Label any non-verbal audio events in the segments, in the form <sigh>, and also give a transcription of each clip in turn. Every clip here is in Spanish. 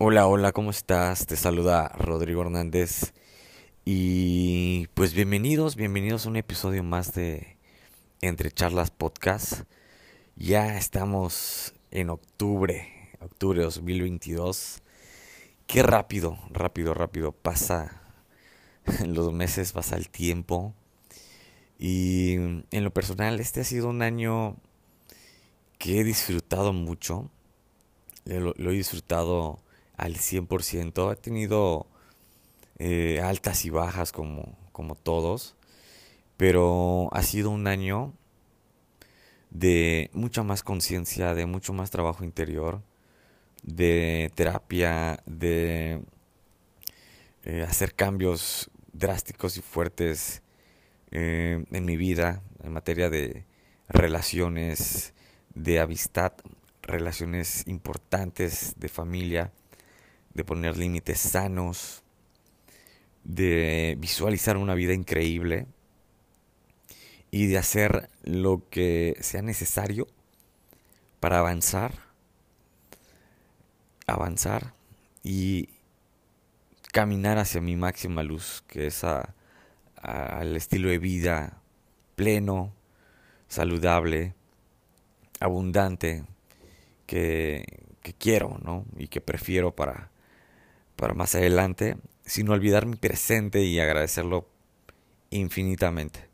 Hola, hola, ¿cómo estás? Te saluda Rodrigo Hernández y pues bienvenidos, bienvenidos a un episodio más de Entre Charlas Podcast. Ya estamos en octubre, octubre de 2022. Qué rápido, rápido, rápido pasa <laughs> los meses, pasa el tiempo. Y en lo personal, este ha sido un año que he disfrutado mucho. Lo, lo he disfrutado al 100%. He tenido eh, altas y bajas como, como todos, pero ha sido un año de mucha más conciencia, de mucho más trabajo interior, de terapia, de eh, hacer cambios drásticos y fuertes eh, en mi vida en materia de relaciones, de amistad, relaciones importantes de familia, de poner límites sanos, de visualizar una vida increíble y de hacer lo que sea necesario para avanzar, avanzar y caminar hacia mi máxima luz, que es al estilo de vida pleno, saludable, abundante, que, que quiero, ¿no? Y que prefiero para, para más adelante, sin olvidar mi presente y agradecerlo infinitamente.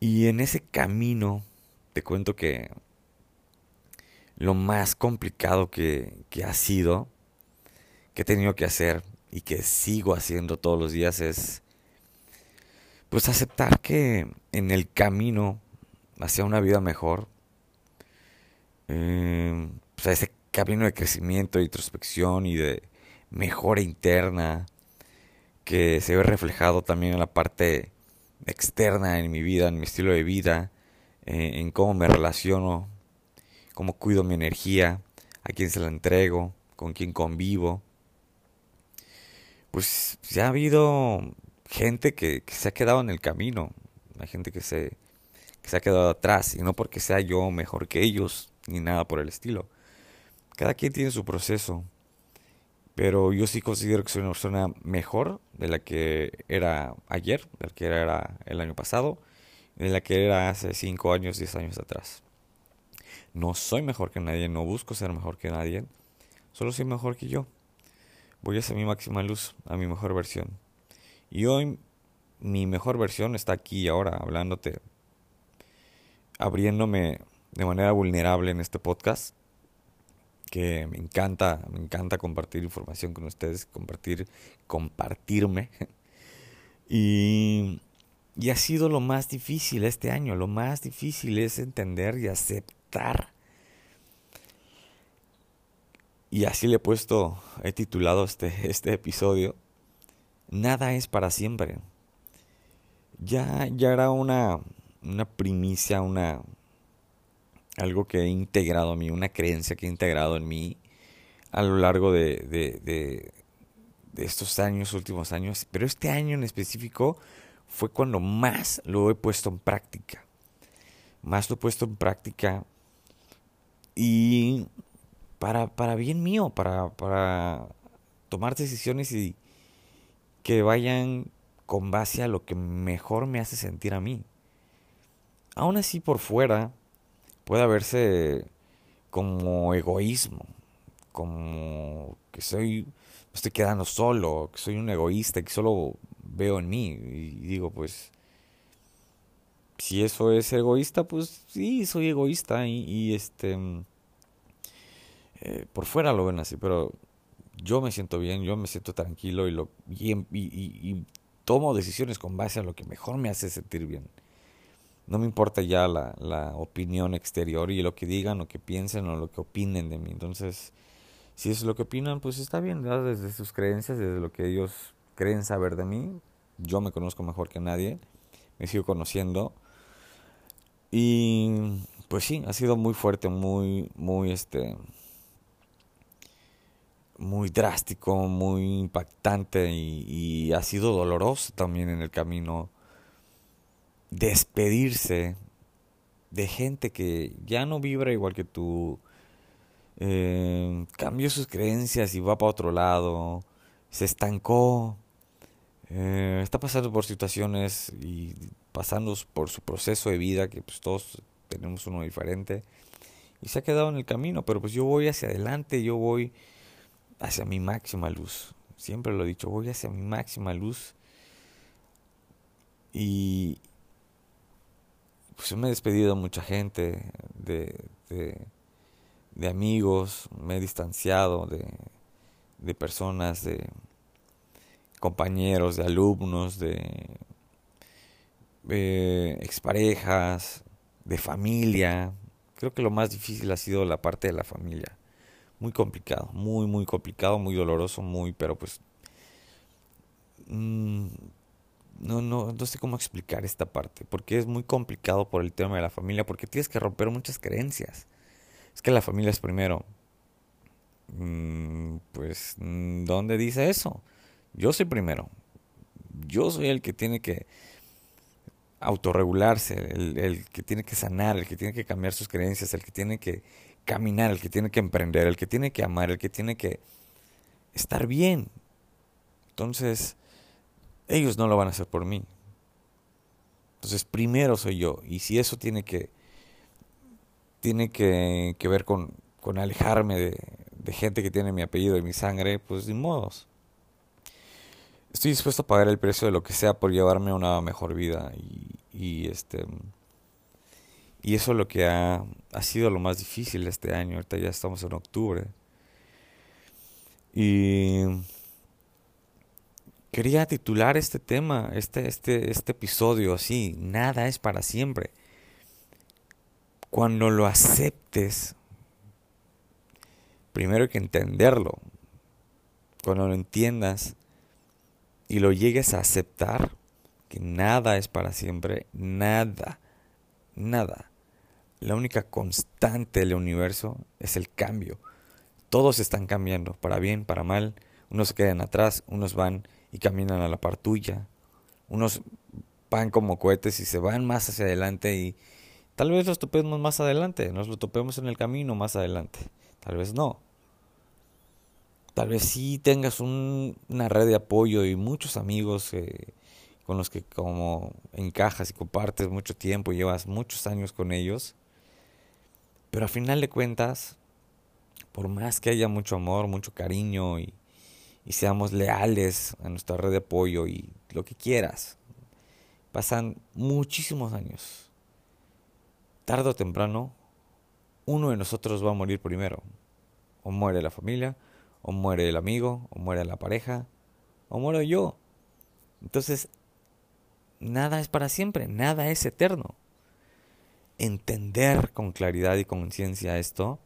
Y en ese camino te cuento que lo más complicado que, que ha sido, que he tenido que hacer y que sigo haciendo todos los días es pues aceptar que en el camino hacia una vida mejor, eh, pues ese camino de crecimiento, de introspección y de mejora interna que se ve reflejado también en la parte externa en mi vida, en mi estilo de vida, eh, en cómo me relaciono, cómo cuido mi energía, a quién se la entrego, con quién convivo. Pues ya ha habido gente que, se ha quedado en el camino, hay gente que se, que se ha quedado atrás, y no porque sea yo mejor que ellos, ni nada por el estilo. Cada quien tiene su proceso, pero yo sí considero que soy una persona mejor de la que era ayer, de la que era el año pasado, de la que era hace 5 años, 10 años atrás. No soy mejor que nadie, no busco ser mejor que nadie, solo soy mejor que yo. Voy a hacer mi máxima luz, a mi mejor versión. Y hoy mi mejor versión está aquí ahora, hablándote, abriéndome de manera vulnerable en este podcast que me encanta, me encanta compartir información con ustedes, compartir, compartirme. <laughs> Y, y ha sido lo más difícil este año, lo más difícil es entender y aceptar. Y así le he puesto, he titulado este, <laughs> este episodio, Nada es para siempre. Ya, ya era una, una primicia, una, algo que he integrado a mí, una creencia que he integrado en mí a lo largo de, de, de, estos años, últimos años, pero este año en específico fue cuando más lo he puesto en práctica. Más lo he puesto en práctica y para, para bien mío, para, para tomar decisiones y que vayan con base a lo que mejor me hace sentir a mí. Aún así por fuera puede verse como egoísmo, como que soy, me estoy quedando solo, que soy un egoísta, que solo veo en mí. Y digo, pues, si eso es egoísta, pues sí, soy egoísta y, este, eh, por fuera lo ven así, pero yo me siento bien, yo me siento tranquilo y, lo, y, y tomo decisiones con base a lo que mejor me hace sentir bien no me importa ya la, la opinión exterior y lo que digan, lo que piensen o lo que opinen de mí. Entonces, si es lo que opinan, pues está bien, desde sus creencias, desde lo que ellos creen saber de mí. Yo me conozco mejor que nadie, me sigo conociendo. Y pues sí, ha sido muy fuerte, muy, muy este muy drástico, muy impactante y ha sido doloroso también en el camino despedirse de gente que ya no vibra igual que tú, eh, cambió sus creencias y va para otro lado, se estancó, eh, está pasando por situaciones y pasando por su proceso de vida, que pues todos tenemos uno diferente, y se ha quedado en el camino, pero pues yo voy hacia adelante, yo voy hacia mi máxima luz, siempre lo he dicho, voy hacia mi máxima luz, y pues me he despedido de mucha gente, de, de, amigos, me he distanciado de, de personas, de compañeros, de alumnos, de exparejas, de familia. Creo que lo más difícil ha sido la parte de la familia. Muy complicado, muy, muy complicado, muy doloroso, muy, pero pues... Mm, no, no, no sé cómo explicar esta parte, porque es muy complicado por el tema de la familia, porque tienes que romper muchas creencias. Es que la familia es primero. Mm, pues, ¿dónde dice eso? Yo soy primero. Yo soy el que tiene que autorregularse, el, el, que tiene que sanar, el que tiene que cambiar sus creencias, el que tiene que caminar, el que tiene que emprender, el que tiene que amar, el que tiene que estar bien. Entonces, ellos no lo van a hacer por mí. Entonces, primero soy yo. Y si eso tiene que, tiene que, ver con, con alejarme de, gente que tiene mi apellido y mi sangre, pues de modos. Estoy dispuesto a pagar el precio de lo que sea por llevarme a una mejor vida. Y, y este y eso es lo que ha, ha sido lo más difícil este año. Ahorita ya estamos en octubre. Y Quería titular este tema, este, este, este episodio así, nada es para siempre. Cuando lo aceptes, primero hay que entenderlo. Cuando lo entiendas y lo llegues a aceptar, que nada es para siempre, nada, nada. La única constante del universo es el cambio. Todos están cambiando, para bien, para mal. Unos se quedan atrás, unos van y caminan a la par tuya. Unos van como cohetes y se van más hacia adelante y tal vez los topemos más adelante, nos lo topemos en el camino más adelante, tal vez no. Tal vez sí tengas una red de apoyo y muchos amigos eh, con los que como encajas y compartes mucho tiempo, llevas muchos años con ellos. Pero a final de cuentas, por más que haya mucho amor, mucho cariño y, y seamos leales a nuestra red de apoyo y lo que quieras. Pasan muchísimos años. Tardo o temprano, uno de nosotros va a morir primero. O muere la familia, o muere el amigo, o muere la pareja, o muero yo. Entonces, nada es para siempre, nada es eterno. Entender con claridad y conciencia esto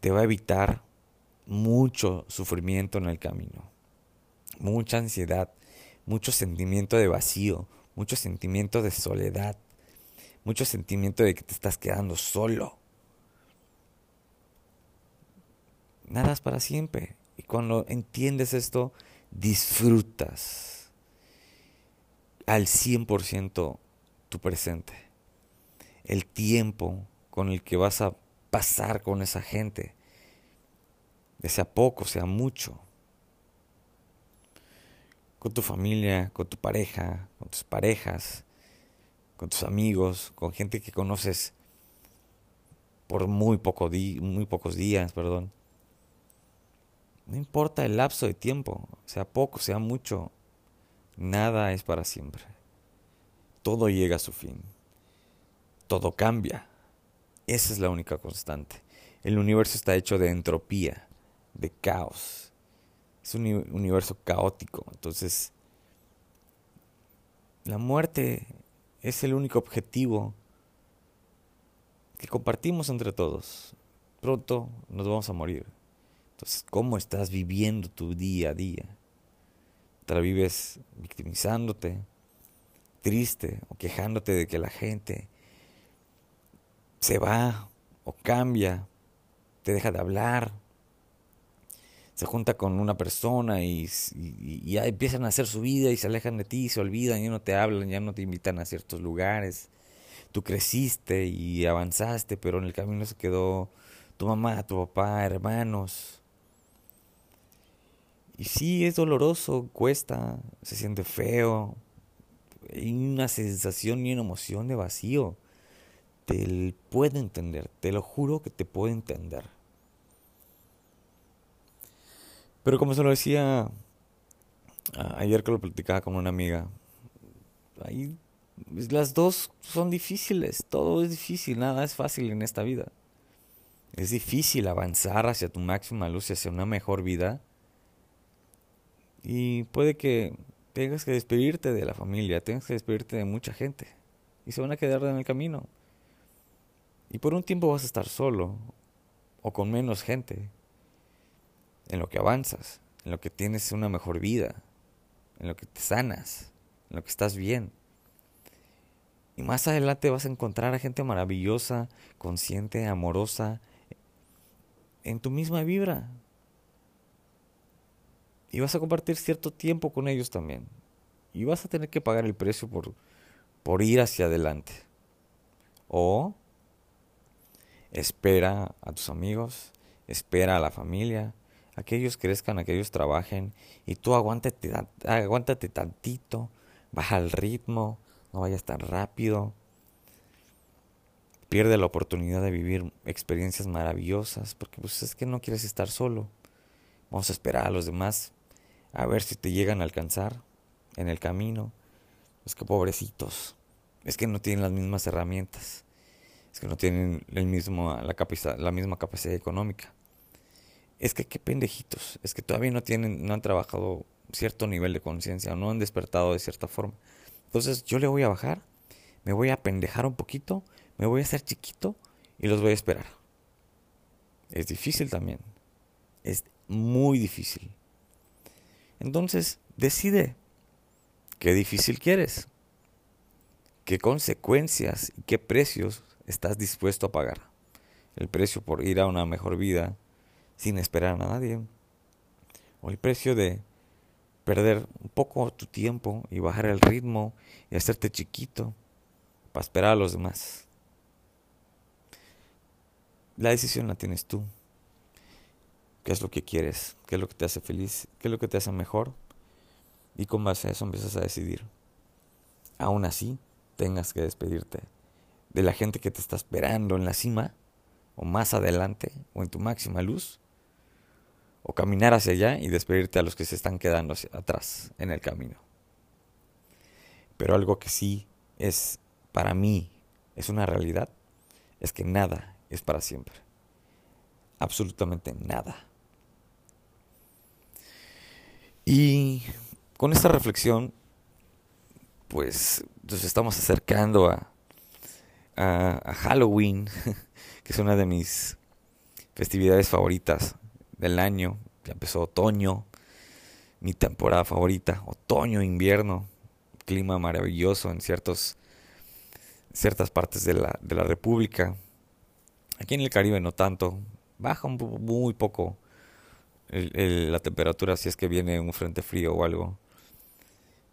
te va a evitar mucho sufrimiento en el camino, mucha ansiedad, mucho sentimiento de vacío, mucho sentimiento de soledad, mucho sentimiento de que te estás quedando solo. Nada es para siempre. Y cuando entiendes esto, disfrutas al 100% tu presente. El tiempo con el que vas a pasar con esa gente sea poco, sea mucho. Con tu familia, con tu pareja, con tus parejas, con tus amigos, con gente que conoces por muy, poco muy pocos días, perdón. No importa el lapso de tiempo, sea poco, sea mucho, nada es para siempre. Todo llega a su fin. Todo cambia. Esa es la única constante. El universo está hecho de entropía de caos. Es un universo caótico. Entonces, la muerte es el único objetivo que compartimos entre todos. Pronto nos vamos a morir. Entonces, ¿cómo estás viviendo tu día a día? ¿Te la vives victimizándote, triste o quejándote de que la gente se va o cambia, te deja de hablar, se junta con una persona y, ya empiezan a hacer su vida y se alejan de ti, se olvidan, ya no te hablan, ya no te invitan a ciertos lugares. Tú creciste y avanzaste, pero en el camino se quedó tu mamá, tu papá, hermanos. Y sí, es doloroso, cuesta, se siente feo. Hay una sensación y una emoción de vacío. Te puedo entender, te lo juro que te puedo entender. Pero como se lo decía ayer que lo platicaba con una amiga, ahí las dos son difíciles, todo es difícil, nada es fácil en esta vida. Es difícil avanzar hacia tu máxima luz y hacia una mejor vida. Y puede que tengas que despedirte de la familia, tengas que despedirte de mucha gente. Y se van a quedar en el camino. Y por un tiempo vas a estar solo o con menos gente en lo que avanzas, en lo que tienes una mejor vida, en lo que te sanas, en lo que estás bien. Y más adelante vas a encontrar a gente maravillosa, consciente, amorosa, en tu misma vibra. Y vas a compartir cierto tiempo con ellos también. Y vas a tener que pagar el precio por, por ir hacia adelante. O espera a tus amigos, espera a la familia, a que ellos crezcan, a que ellos trabajen. Y tú aguántate, aguántate tantito, baja el ritmo, no vayas tan rápido. Pierde la oportunidad de vivir experiencias maravillosas, porque pues es que no quieres estar solo. Vamos a esperar a los demás, a ver si te llegan a alcanzar en el camino. Es que pobrecitos, es que no tienen las mismas herramientas, es que no tienen el mismo, la, la misma capacidad económica. Es que qué pendejitos, es que todavía no tienen, no han trabajado cierto nivel de conciencia no han despertado de cierta forma. Entonces yo le voy a bajar, me voy a pendejar un poquito, me voy a hacer chiquito y los voy a esperar. Es difícil también. Es muy difícil. Entonces, decide qué difícil quieres, qué consecuencias y qué precios estás dispuesto a pagar. El precio por ir a una mejor vida sin esperar a nadie. O el precio de perder un poco tu tiempo y bajar el ritmo y hacerte chiquito para esperar a los demás. La decisión la tienes tú. ¿Qué es lo que quieres? ¿Qué es lo que te hace feliz? ¿Qué es lo que te hace mejor? Y con base a eso empiezas a decidir. Aún así, tengas que despedirte de la gente que te está esperando en la cima, o más adelante, o en tu máxima luz, o caminar hacia allá y despedirte a los que se están quedando atrás en el camino. Pero algo que sí es para mí es una realidad es que nada es para siempre. Absolutamente nada. Y con esta reflexión, pues nos estamos acercando a, Halloween, <laughs> que es una de mis festividades favoritas del año. Ya empezó otoño, mi temporada favorita, otoño, invierno, clima maravilloso en ciertos, ciertas partes de la, de la República. Aquí en el Caribe no tanto, baja muy poco la temperatura si es que viene un frente frío o algo.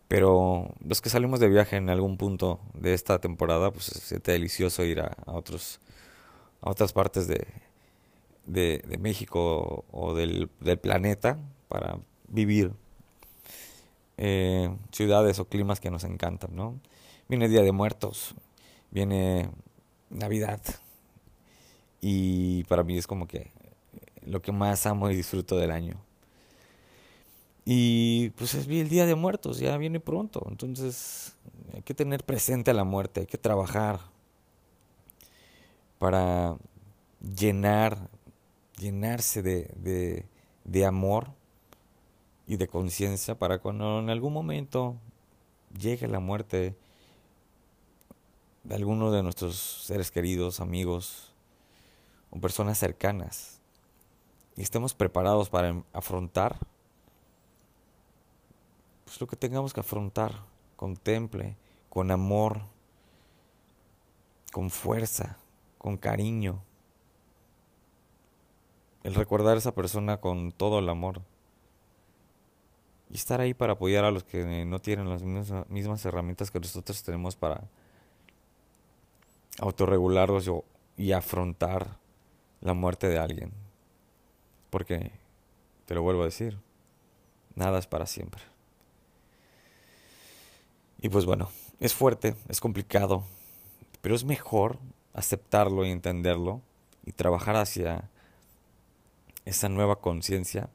Pero los que salimos de viaje en algún punto de esta temporada, pues se siente delicioso ir a, a otros, a otras partes de, de, de México o del, del, planeta para vivir eh, ciudades o climas que nos encantan, ¿no? Viene Día de Muertos, viene Navidad y para mí es como que lo que más amo y disfruto del año. Y pues es el Día de Muertos, ya viene pronto, entonces hay que tener presente a la muerte, hay que trabajar para llenar llenarse de, de, amor y de conciencia para cuando en algún momento llegue la muerte de alguno de nuestros seres queridos, amigos o personas cercanas y estemos preparados para afrontar pues lo que tengamos que afrontar contemple con amor, con fuerza, con cariño el recordar a esa persona con todo el amor y estar ahí para apoyar a los que no tienen las mismas, herramientas que nosotros tenemos para autorregularlos y afrontar la muerte de alguien. Porque, te lo vuelvo a decir, nada es para siempre. Y pues bueno, es fuerte, es complicado, pero es mejor aceptarlo y entenderlo y trabajar hacia esa nueva conciencia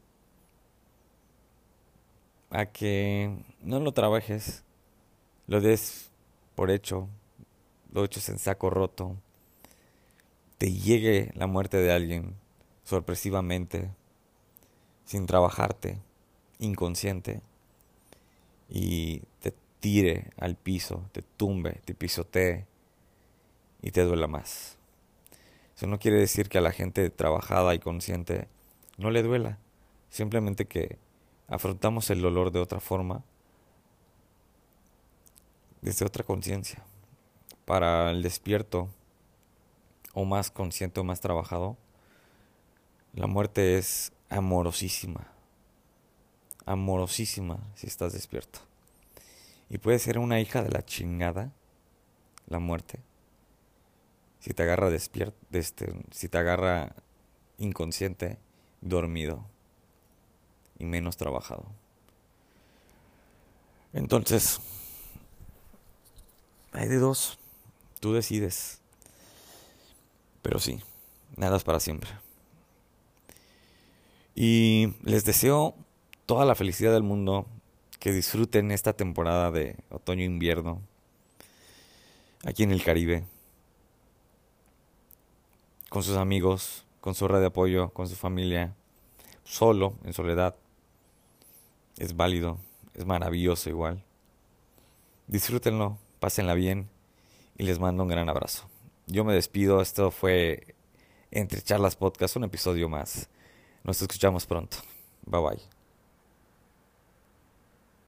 a que no lo trabajes, lo des por hecho, lo eches en saco roto, te llegue la muerte de alguien sorpresivamente, sin trabajarte, inconsciente, y te tire al piso, te tumbe, te pisotee y te duela más. Eso no quiere decir que a la gente trabajada y consciente no le duela, simplemente que afrontamos el dolor de otra forma, desde otra conciencia. Para el despierto, o más consciente o más trabajado, la muerte es amorosísima. Amorosísima si estás despierto. Y puede ser una hija de la chingada, la muerte. Si te agarra despierto, este, si te agarra inconsciente, dormido y menos trabajado. Entonces, hay de dos. Tú decides. Pero sí, nada es para siempre. Y les deseo toda la felicidad del mundo, que disfruten esta temporada de otoño-invierno aquí en el Caribe, con sus amigos, con su red de apoyo, con su familia, solo, en soledad. Es válido, es maravilloso igual. Disfrútenlo, pásenla bien y les mando un gran abrazo yo me despido. Esto fue Entre Charlas Podcast, un episodio más. Nos escuchamos pronto. Bye bye.